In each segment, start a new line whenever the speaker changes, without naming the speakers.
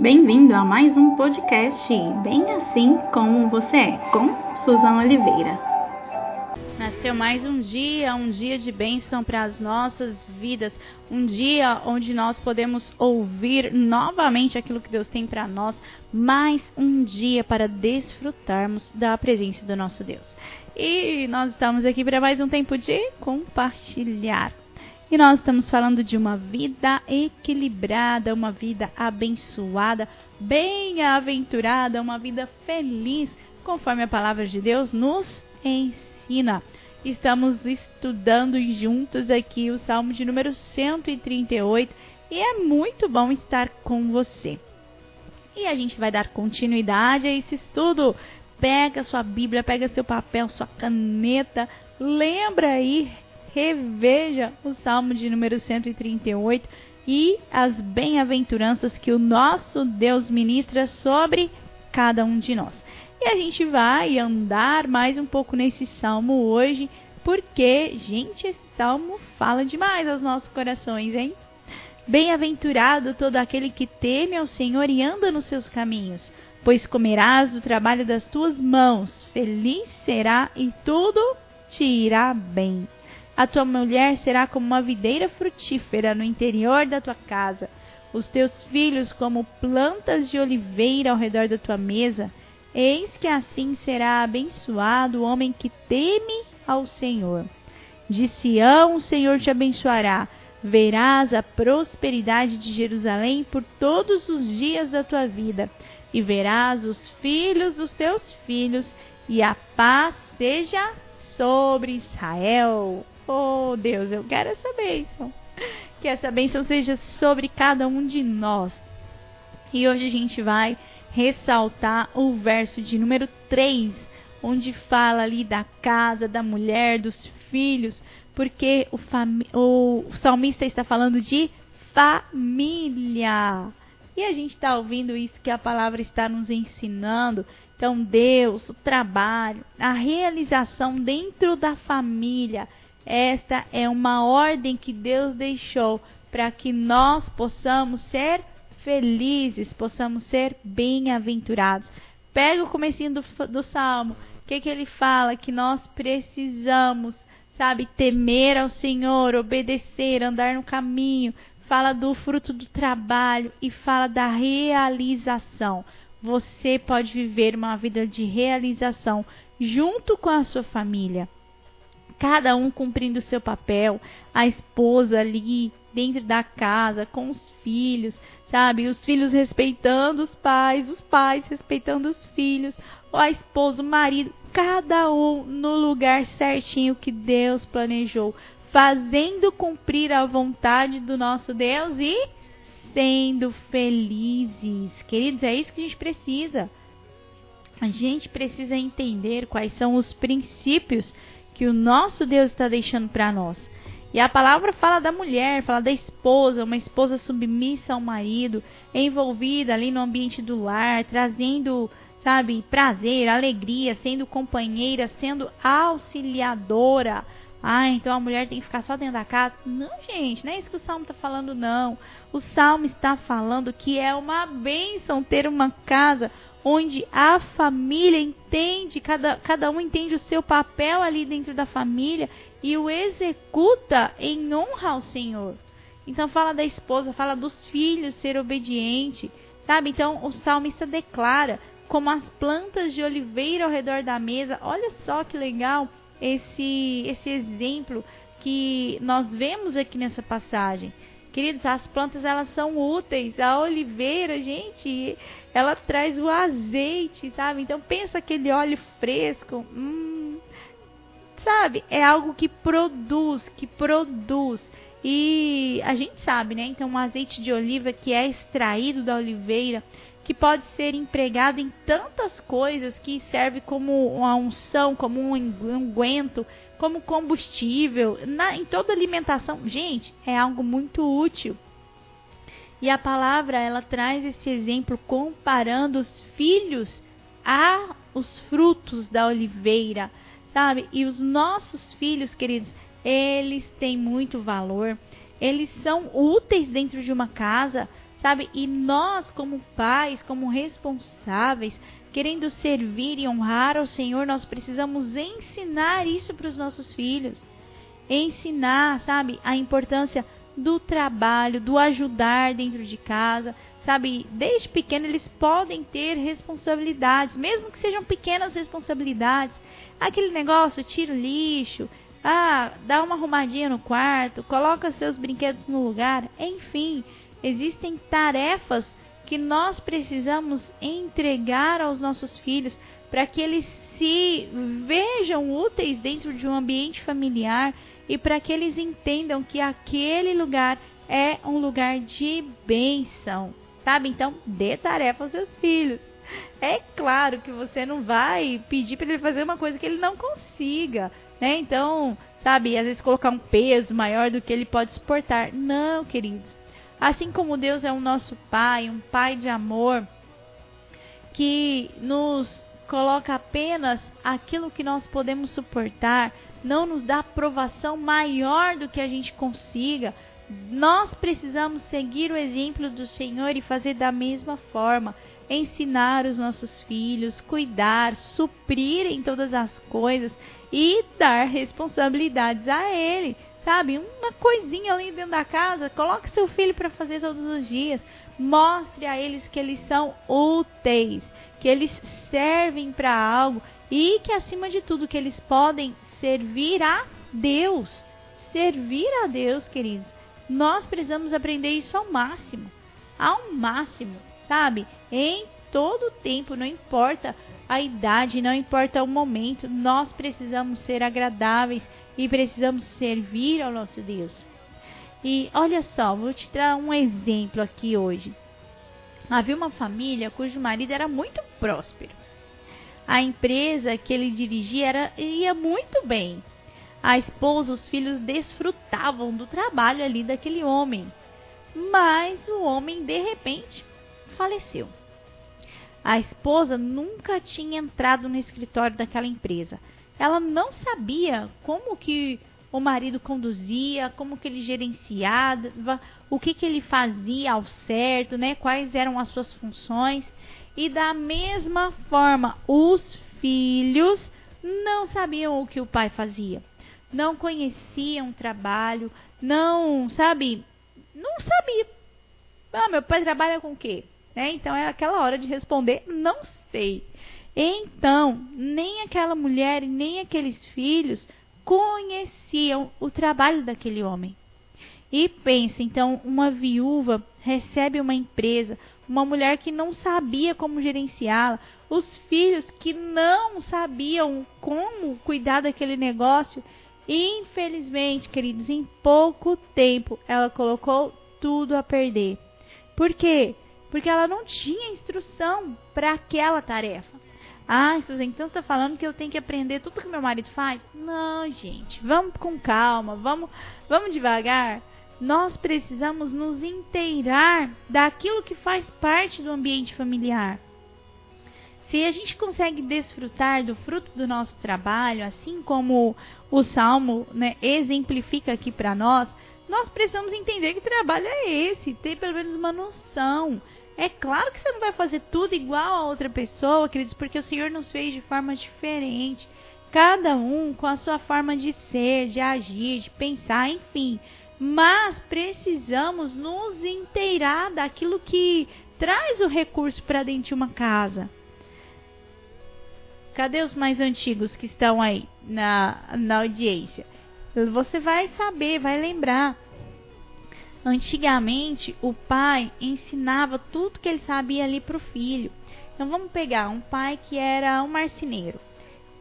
Bem-vindo a mais um podcast Bem Assim Como Você É, com Suzana Oliveira. Nasceu mais um dia, um dia de bênção para as nossas vidas, um dia onde nós podemos ouvir novamente aquilo que Deus tem para nós, mais um dia para desfrutarmos da presença do nosso Deus. E nós estamos aqui para mais um tempo de compartilhar. E nós estamos falando de uma vida equilibrada, uma vida abençoada, bem-aventurada, uma vida feliz, conforme a palavra de Deus nos ensina. Estamos estudando juntos aqui o Salmo de número 138 e é muito bom estar com você. E a gente vai dar continuidade a esse estudo. Pega sua Bíblia, pega seu papel, sua caneta, lembra aí, reveja o Salmo de número 138 e as bem-aventuranças que o nosso Deus ministra sobre cada um de nós. E a gente vai andar mais um pouco nesse salmo hoje, porque, gente, esse salmo fala demais aos nossos corações, hein? Bem-aventurado todo aquele que teme ao Senhor e anda nos seus caminhos, pois comerás do trabalho das tuas mãos, feliz será e tudo te irá bem. A tua mulher será como uma videira frutífera no interior da tua casa, os teus filhos como plantas de oliveira ao redor da tua mesa. Eis que assim será abençoado o homem que teme ao Senhor. De Sião o Senhor te abençoará. Verás a prosperidade de Jerusalém por todos os dias da tua vida, e verás os filhos dos teus filhos, e a paz seja sobre Israel. Oh Deus, eu quero essa bênção. Que essa bênção seja sobre cada um de nós. E hoje a gente vai ressaltar o verso de número 3, onde fala ali da casa, da mulher, dos filhos, porque o, o salmista está falando de família. E a gente está ouvindo isso que a palavra está nos ensinando. Então, Deus, o trabalho, a realização dentro da família esta é uma ordem que Deus deixou para que nós possamos ser felizes, possamos ser bem-aventurados. Pega o comecinho do, do Salmo, o que, que ele fala? Que nós precisamos, sabe, temer ao Senhor, obedecer, andar no caminho. Fala do fruto do trabalho e fala da realização. Você pode viver uma vida de realização junto com a sua família cada um cumprindo o seu papel, a esposa ali dentro da casa com os filhos, sabe? Os filhos respeitando os pais, os pais respeitando os filhos, a esposa, o marido, cada um no lugar certinho que Deus planejou, fazendo cumprir a vontade do nosso Deus e sendo felizes. Queridos, é isso que a gente precisa. A gente precisa entender quais são os princípios que o nosso Deus está deixando para nós. E a palavra fala da mulher, fala da esposa, uma esposa submissa ao marido, envolvida ali no ambiente do lar, trazendo, sabe, prazer, alegria, sendo companheira, sendo auxiliadora. Ah, então a mulher tem que ficar só dentro da casa? Não, gente, não é isso que o salmo está falando, não. O salmo está falando que é uma bênção ter uma casa onde a família entende, cada, cada um entende o seu papel ali dentro da família e o executa em honra ao Senhor. Então fala da esposa, fala dos filhos ser obediente, sabe? Então o salmista declara como as plantas de oliveira ao redor da mesa. Olha só que legal esse esse exemplo que nós vemos aqui nessa passagem. Queridos, as plantas elas são úteis. A oliveira, gente, ela traz o azeite, sabe? Então pensa aquele óleo fresco, hum, sabe? É algo que produz, que produz. E a gente sabe, né? Então, um azeite de oliva que é extraído da oliveira, que pode ser empregado em tantas coisas, que serve como uma unção, como um unguento, como combustível, na, em toda alimentação. Gente, é algo muito útil. E a palavra ela traz esse exemplo comparando os filhos a os frutos da oliveira, sabe? E os nossos filhos, queridos, eles têm muito valor. Eles são úteis dentro de uma casa, sabe? E nós, como pais, como responsáveis, querendo servir e honrar ao Senhor, nós precisamos ensinar isso para os nossos filhos. Ensinar, sabe, a importância do trabalho, do ajudar dentro de casa, sabe? Desde pequeno eles podem ter responsabilidades, mesmo que sejam pequenas responsabilidades. Aquele negócio, tira o lixo, ah, dá uma arrumadinha no quarto, coloca seus brinquedos no lugar, enfim, existem tarefas que nós precisamos entregar aos nossos filhos para que eles se vejam úteis dentro de um ambiente familiar e para que eles entendam que aquele lugar é um lugar de bênção, sabe? Então, dê tarefa aos seus filhos. É claro que você não vai pedir para ele fazer uma coisa que ele não consiga, né? Então, sabe, às vezes colocar um peso maior do que ele pode suportar. Não, queridos. Assim como Deus é o nosso Pai, um Pai de amor, que nos coloca apenas aquilo que nós podemos suportar, não nos dá aprovação maior do que a gente consiga. Nós precisamos seguir o exemplo do Senhor e fazer da mesma forma. Ensinar os nossos filhos, cuidar, suprir em todas as coisas e dar responsabilidades a Ele. Sabe, uma coisinha ali dentro da casa, coloque seu filho para fazer todos os dias. Mostre a eles que eles são úteis, que eles servem para algo e que acima de tudo que eles podem servir a Deus. Servir a Deus, queridos. Nós precisamos aprender isso ao máximo. Ao máximo, sabe? Em todo o tempo, não importa a idade, não importa o momento, nós precisamos ser agradáveis e precisamos servir ao nosso Deus. E olha só, vou te dar um exemplo aqui hoje. Havia uma família cujo marido era muito próspero. A empresa que ele dirigia era, ia muito bem. A esposa, os filhos desfrutavam do trabalho ali daquele homem. Mas o homem, de repente, faleceu. A esposa nunca tinha entrado no escritório daquela empresa. Ela não sabia como que o marido conduzia, como que ele gerenciava, o que que ele fazia ao certo, né? Quais eram as suas funções. E da mesma forma, os filhos não sabiam o que o pai fazia. Não conheciam o trabalho, não, sabe, não sabia. Ah, meu pai trabalha com o quê? Né? Então é aquela hora de responder, não sei. Então, nem aquela mulher nem aqueles filhos conheciam o trabalho daquele homem. E pense, então, uma viúva recebe uma empresa, uma mulher que não sabia como gerenciá-la, os filhos que não sabiam como cuidar daquele negócio. E, infelizmente, queridos, em pouco tempo ela colocou tudo a perder. Por quê? Porque ela não tinha instrução para aquela tarefa. Ah, Susan, então você está falando que eu tenho que aprender tudo que meu marido faz? Não, gente. Vamos com calma, vamos, vamos devagar nós precisamos nos inteirar daquilo que faz parte do ambiente familiar. Se a gente consegue desfrutar do fruto do nosso trabalho, assim como o Salmo né, exemplifica aqui para nós, nós precisamos entender que trabalho é esse, ter pelo menos uma noção. É claro que você não vai fazer tudo igual a outra pessoa, queridos, porque o Senhor nos fez de forma diferente. Cada um com a sua forma de ser, de agir, de pensar, enfim mas precisamos nos inteirar daquilo que traz o recurso para dentro de uma casa. Cadê os mais antigos que estão aí na, na audiência? Você vai saber, vai lembrar. Antigamente, o pai ensinava tudo que ele sabia ali para o filho. Então, vamos pegar um pai que era um marceneiro.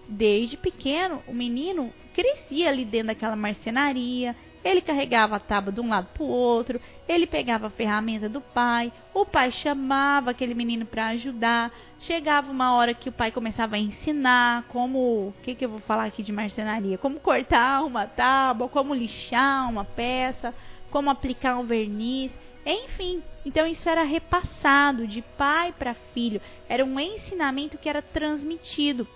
Desde pequeno, o menino crescia ali dentro daquela marcenaria, ele carregava a tábua de um lado para o outro, ele pegava a ferramenta do pai, o pai chamava aquele menino para ajudar. Chegava uma hora que o pai começava a ensinar como, o que, que eu vou falar aqui de marcenaria? Como cortar uma tábua, como lixar uma peça, como aplicar um verniz. Enfim, então isso era repassado de pai para filho, era um ensinamento que era transmitido.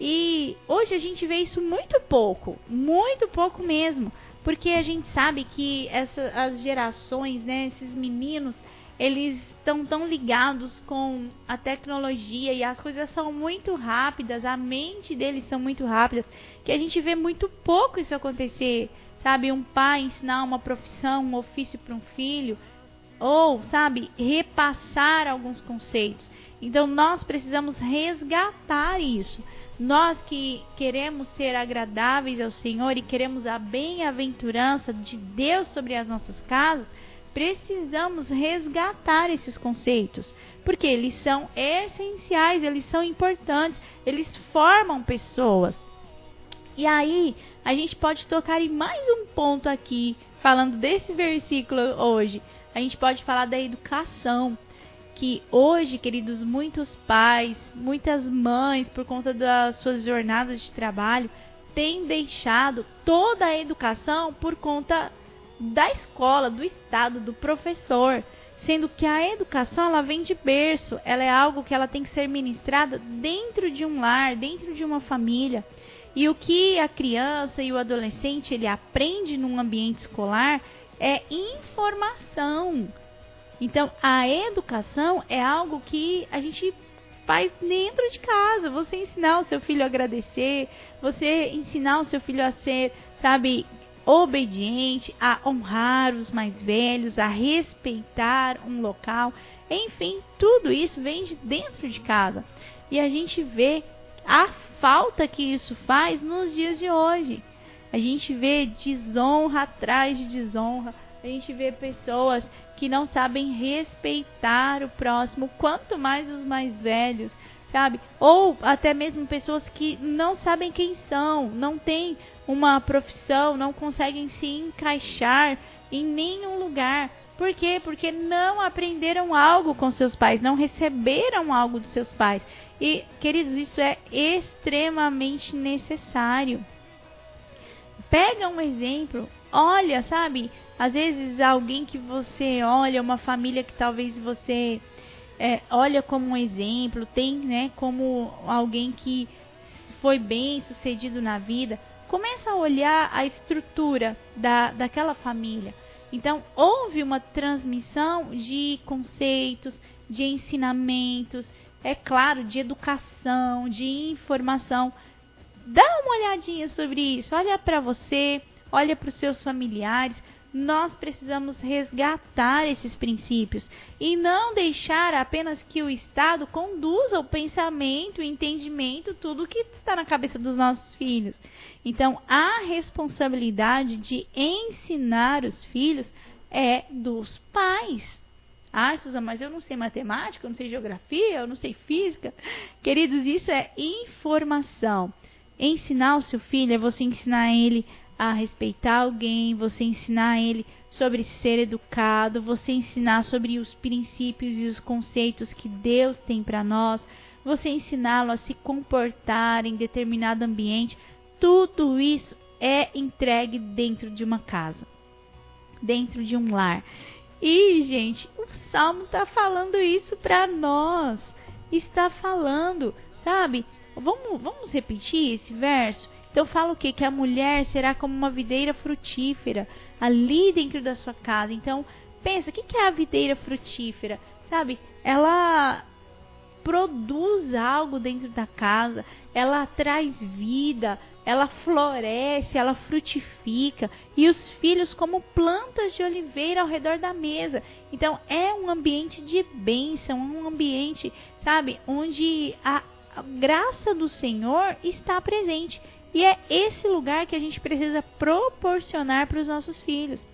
E hoje a gente vê isso muito pouco, muito pouco mesmo porque a gente sabe que essa, as gerações, né, esses meninos, eles estão tão ligados com a tecnologia e as coisas são muito rápidas, a mente deles são muito rápidas, que a gente vê muito pouco isso acontecer. Sabe, um pai ensinar uma profissão, um ofício para um filho, ou, sabe, repassar alguns conceitos. Então nós precisamos resgatar isso. Nós que queremos ser agradáveis ao Senhor e queremos a bem-aventurança de Deus sobre as nossas casas, precisamos resgatar esses conceitos, porque eles são essenciais, eles são importantes, eles formam pessoas. E aí, a gente pode tocar em mais um ponto aqui, falando desse versículo hoje. A gente pode falar da educação, que hoje, queridos, muitos pais, muitas mães, por conta das suas jornadas de trabalho, têm deixado toda a educação por conta da escola, do estado, do professor, sendo que a educação ela vem de berço, ela é algo que ela tem que ser ministrada dentro de um lar, dentro de uma família. E o que a criança e o adolescente ele aprende num ambiente escolar é informação. Então, a educação é algo que a gente faz dentro de casa. Você ensinar o seu filho a agradecer, você ensinar o seu filho a ser, sabe, obediente, a honrar os mais velhos, a respeitar um local. Enfim, tudo isso vem de dentro de casa. E a gente vê a falta que isso faz nos dias de hoje. A gente vê desonra atrás de desonra. A gente vê pessoas que não sabem respeitar o próximo, quanto mais os mais velhos, sabe? Ou até mesmo pessoas que não sabem quem são, não têm uma profissão, não conseguem se encaixar em nenhum lugar. Por quê? Porque não aprenderam algo com seus pais, não receberam algo dos seus pais. E, queridos, isso é extremamente necessário. Pega um exemplo, olha, sabe? Às vezes alguém que você olha, uma família que talvez você é, olha como um exemplo, tem, né, como alguém que foi bem sucedido na vida começa a olhar a estrutura da, daquela família. Então, houve uma transmissão de conceitos, de ensinamentos, é claro, de educação, de informação. Dá uma olhadinha sobre isso, olha para você, olha para os seus familiares, nós precisamos resgatar esses princípios e não deixar apenas que o Estado conduza o pensamento, o entendimento, tudo que está na cabeça dos nossos filhos. Então, a responsabilidade de ensinar os filhos é dos pais. Ah, Suzana, mas eu não sei matemática, eu não sei geografia, eu não sei física. Queridos, isso é informação. Ensinar o seu filho é você ensinar ele a respeitar alguém, você ensinar ele sobre ser educado, você ensinar sobre os princípios e os conceitos que Deus tem para nós, você ensiná-lo a se comportar em determinado ambiente. Tudo isso é entregue dentro de uma casa, dentro de um lar. E, gente, o Salmo está falando isso para nós. Está falando, sabe? Vamos, vamos repetir esse verso? Então fala o quê? Que a mulher será como uma videira frutífera ali dentro da sua casa. Então, pensa, o que é a videira frutífera? Sabe? Ela produz algo dentro da casa, ela traz vida, ela floresce, ela frutifica, e os filhos como plantas de oliveira ao redor da mesa. Então é um ambiente de bênção, um ambiente, sabe, onde a, graça do Senhor está presente. E é esse lugar que a gente precisa proporcionar para os nossos filhos.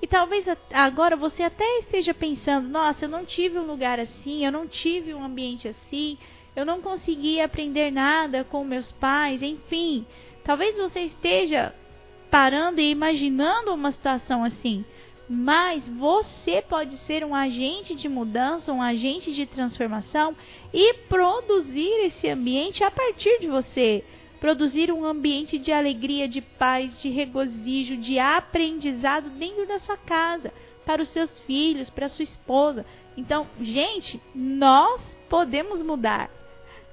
E talvez agora você até esteja pensando: nossa, eu não tive um lugar assim, eu não tive um ambiente assim, eu não consegui aprender nada com meus pais, enfim. Talvez você esteja parando e imaginando uma situação assim. Mas você pode ser um agente de mudança, um agente de transformação e produzir esse ambiente a partir de você produzir um ambiente de alegria, de paz, de regozijo, de aprendizado dentro da sua casa, para os seus filhos, para a sua esposa. Então, gente, nós podemos mudar.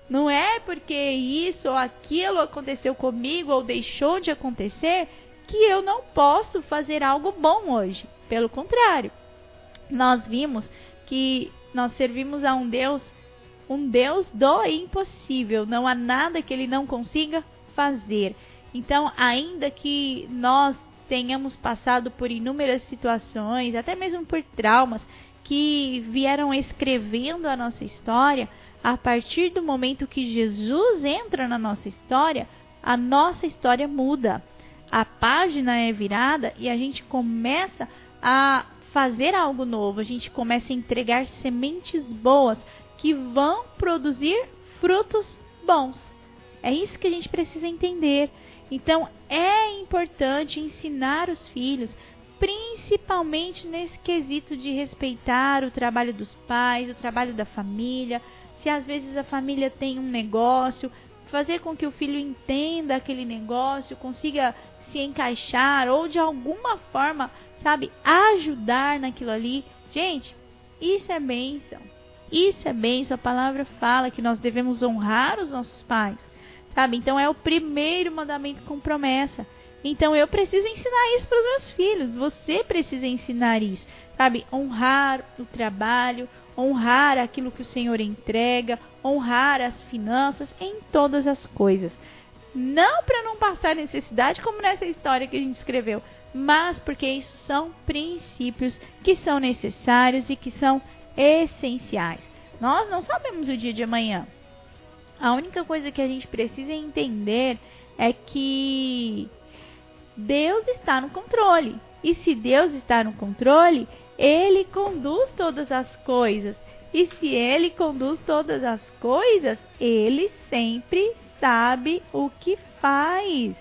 Não é porque isso ou aquilo aconteceu comigo ou deixou de acontecer que eu não posso fazer algo bom hoje. Pelo contrário, nós vimos que nós servimos a um Deus, um Deus do impossível. Não há nada que ele não consiga fazer. Então, ainda que nós tenhamos passado por inúmeras situações, até mesmo por traumas que vieram escrevendo a nossa história, a partir do momento que Jesus entra na nossa história, a nossa história muda. A página é virada e a gente começa a fazer algo novo, a gente começa a entregar sementes boas que vão produzir frutos bons. É isso que a gente precisa entender. Então, é importante ensinar os filhos, principalmente nesse quesito de respeitar o trabalho dos pais, o trabalho da família. Se às vezes a família tem um negócio, fazer com que o filho entenda aquele negócio, consiga se encaixar ou de alguma forma, sabe, ajudar naquilo ali. Gente, isso é bênção. Isso é bênção. A palavra fala que nós devemos honrar os nossos pais. Sabe? Então é o primeiro mandamento com promessa. Então eu preciso ensinar isso para os meus filhos. Você precisa ensinar isso. Sabe? Honrar o trabalho, honrar aquilo que o Senhor entrega, honrar as finanças em todas as coisas. Não para não passar necessidade, como nessa história que a gente escreveu, mas porque isso são princípios que são necessários e que são essenciais. Nós não sabemos o dia de amanhã. A única coisa que a gente precisa entender é que Deus está no controle. E se Deus está no controle, ele conduz todas as coisas. E se ele conduz todas as coisas, ele sempre sabe o que faz.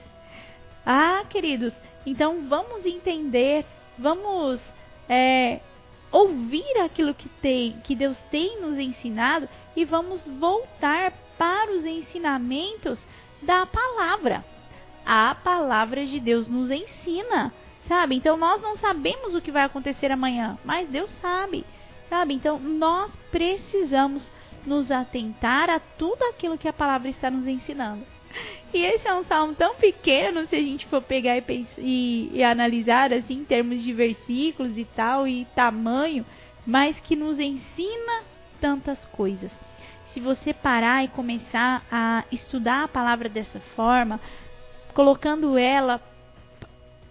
Ah, queridos, então vamos entender, vamos é, ouvir aquilo que tem, que Deus tem nos ensinado e vamos voltar para os ensinamentos da palavra. A palavra de Deus nos ensina, sabe? Então nós não sabemos o que vai acontecer amanhã, mas Deus sabe, sabe? Então nós precisamos nos atentar a tudo aquilo que a palavra está nos ensinando. E esse é um salmo tão pequeno, se a gente for pegar e, e, e analisar assim, em termos de versículos e tal, e tamanho, mas que nos ensina tantas coisas se você parar e começar a estudar a palavra dessa forma, colocando ela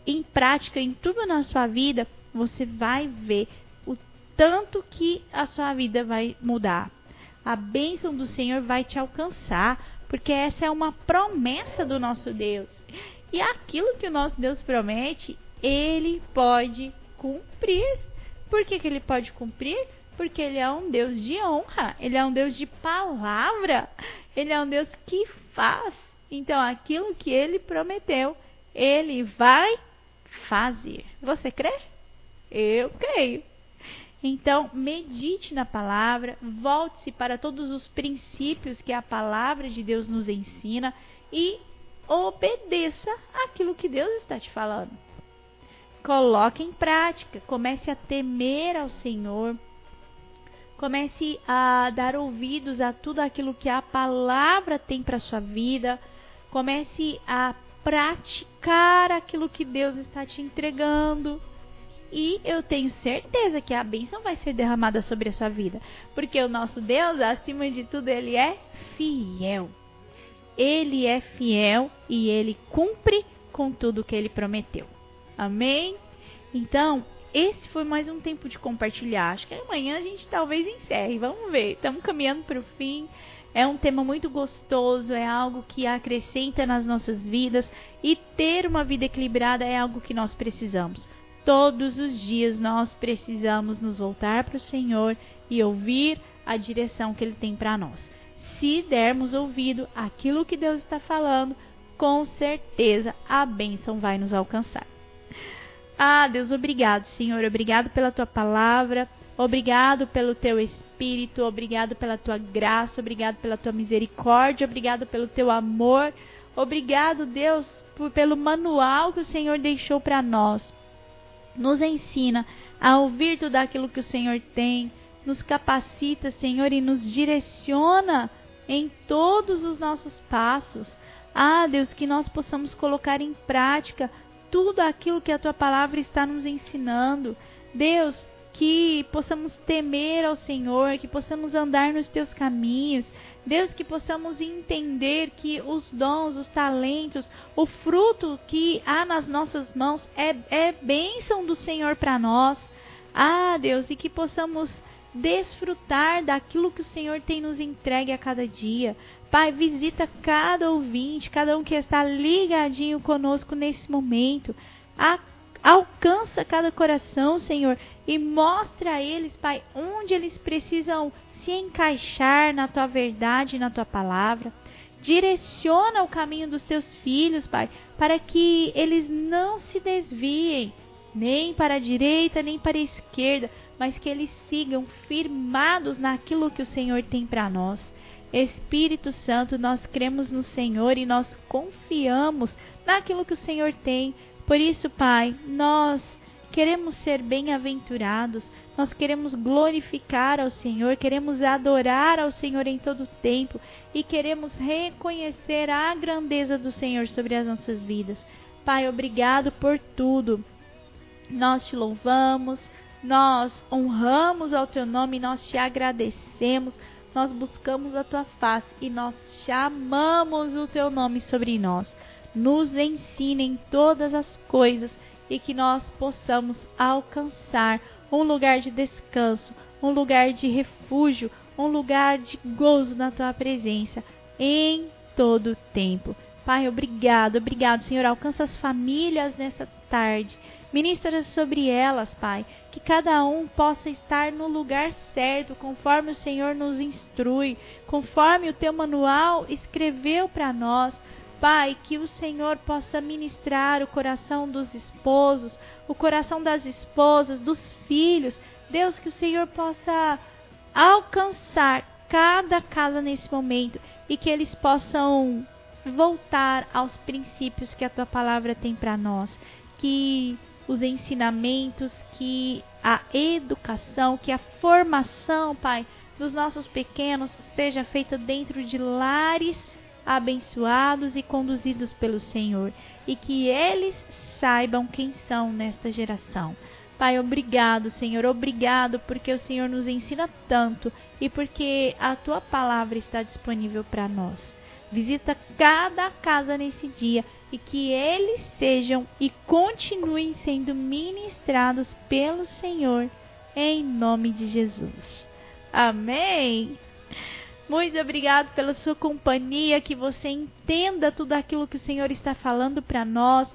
em prática em tudo na sua vida, você vai ver o tanto que a sua vida vai mudar. A bênção do Senhor vai te alcançar, porque essa é uma promessa do nosso Deus. E aquilo que o nosso Deus promete, ele pode cumprir. Por que, que ele pode cumprir? Porque ele é um Deus de honra, ele é um Deus de palavra, ele é um Deus que faz. Então, aquilo que ele prometeu, ele vai fazer. Você crê? Eu creio. Então, medite na palavra, volte-se para todos os princípios que a palavra de Deus nos ensina e obedeça aquilo que Deus está te falando. Coloque em prática, comece a temer ao Senhor Comece a dar ouvidos a tudo aquilo que a palavra tem para sua vida. Comece a praticar aquilo que Deus está te entregando. E eu tenho certeza que a bênção vai ser derramada sobre a sua vida. Porque o nosso Deus, acima de tudo, ele é fiel. Ele é fiel e ele cumpre com tudo que ele prometeu. Amém? Então, esse foi mais um tempo de compartilhar. Acho que amanhã a gente talvez encerre. Vamos ver. Estamos caminhando para o fim. É um tema muito gostoso, é algo que acrescenta nas nossas vidas e ter uma vida equilibrada é algo que nós precisamos. Todos os dias nós precisamos nos voltar para o Senhor e ouvir a direção que Ele tem para nós. Se dermos ouvido àquilo que Deus está falando, com certeza a bênção vai nos alcançar. Ah, Deus, obrigado, Senhor. Obrigado pela tua palavra. Obrigado pelo teu espírito. Obrigado pela tua graça. Obrigado pela tua misericórdia. Obrigado pelo teu amor. Obrigado, Deus, por, pelo manual que o Senhor deixou para nós. Nos ensina a ouvir tudo aquilo que o Senhor tem. Nos capacita, Senhor, e nos direciona em todos os nossos passos. Ah, Deus, que nós possamos colocar em prática tudo aquilo que a tua palavra está nos ensinando. Deus, que possamos temer ao Senhor, que possamos andar nos teus caminhos. Deus, que possamos entender que os dons, os talentos, o fruto que há nas nossas mãos é, é bênção do Senhor para nós. Ah, Deus, e que possamos desfrutar daquilo que o Senhor tem nos entregue a cada dia. Pai, visita cada ouvinte, cada um que está ligadinho conosco nesse momento. A Alcança cada coração, Senhor, e mostra a eles, Pai, onde eles precisam se encaixar na tua verdade na tua palavra. Direciona o caminho dos teus filhos, Pai, para que eles não se desviem nem para a direita, nem para a esquerda, mas que eles sigam firmados naquilo que o Senhor tem para nós. Espírito Santo, nós cremos no Senhor e nós confiamos naquilo que o Senhor tem por isso, Pai, nós queremos ser bem-aventurados, nós queremos glorificar ao Senhor, queremos adorar ao Senhor em todo o tempo e queremos reconhecer a grandeza do Senhor sobre as nossas vidas. Pai, obrigado por tudo. Nós te louvamos, nós honramos ao teu nome, nós te agradecemos, nós buscamos a tua face e nós chamamos o teu nome sobre nós nos ensine em todas as coisas e que nós possamos alcançar um lugar de descanso, um lugar de refúgio, um lugar de gozo na tua presença em todo o tempo. Pai, obrigado, obrigado, Senhor. Alcança as famílias nessa tarde. Ministra sobre elas, Pai, que cada um possa estar no lugar certo, conforme o Senhor nos instrui, conforme o teu manual escreveu para nós. Pai, que o Senhor possa ministrar o coração dos esposos, o coração das esposas, dos filhos. Deus, que o Senhor possa alcançar cada casa nesse momento e que eles possam voltar aos princípios que a tua palavra tem para nós. Que os ensinamentos, que a educação, que a formação, Pai, dos nossos pequenos seja feita dentro de lares abençoados e conduzidos pelo Senhor, e que eles saibam quem são nesta geração. Pai, obrigado, Senhor, obrigado porque o Senhor nos ensina tanto e porque a tua palavra está disponível para nós. Visita cada casa nesse dia e que eles sejam e continuem sendo ministrados pelo Senhor, em nome de Jesus. Amém. Muito obrigado pela sua companhia, que você entenda tudo aquilo que o Senhor está falando para nós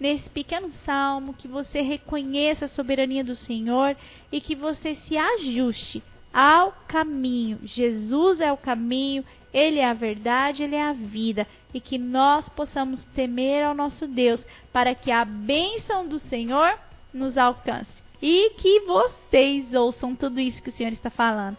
nesse pequeno salmo, que você reconheça a soberania do Senhor e que você se ajuste ao caminho. Jesus é o caminho, ele é a verdade, ele é a vida, e que nós possamos temer ao nosso Deus, para que a bênção do Senhor nos alcance. E que vocês ouçam tudo isso que o Senhor está falando.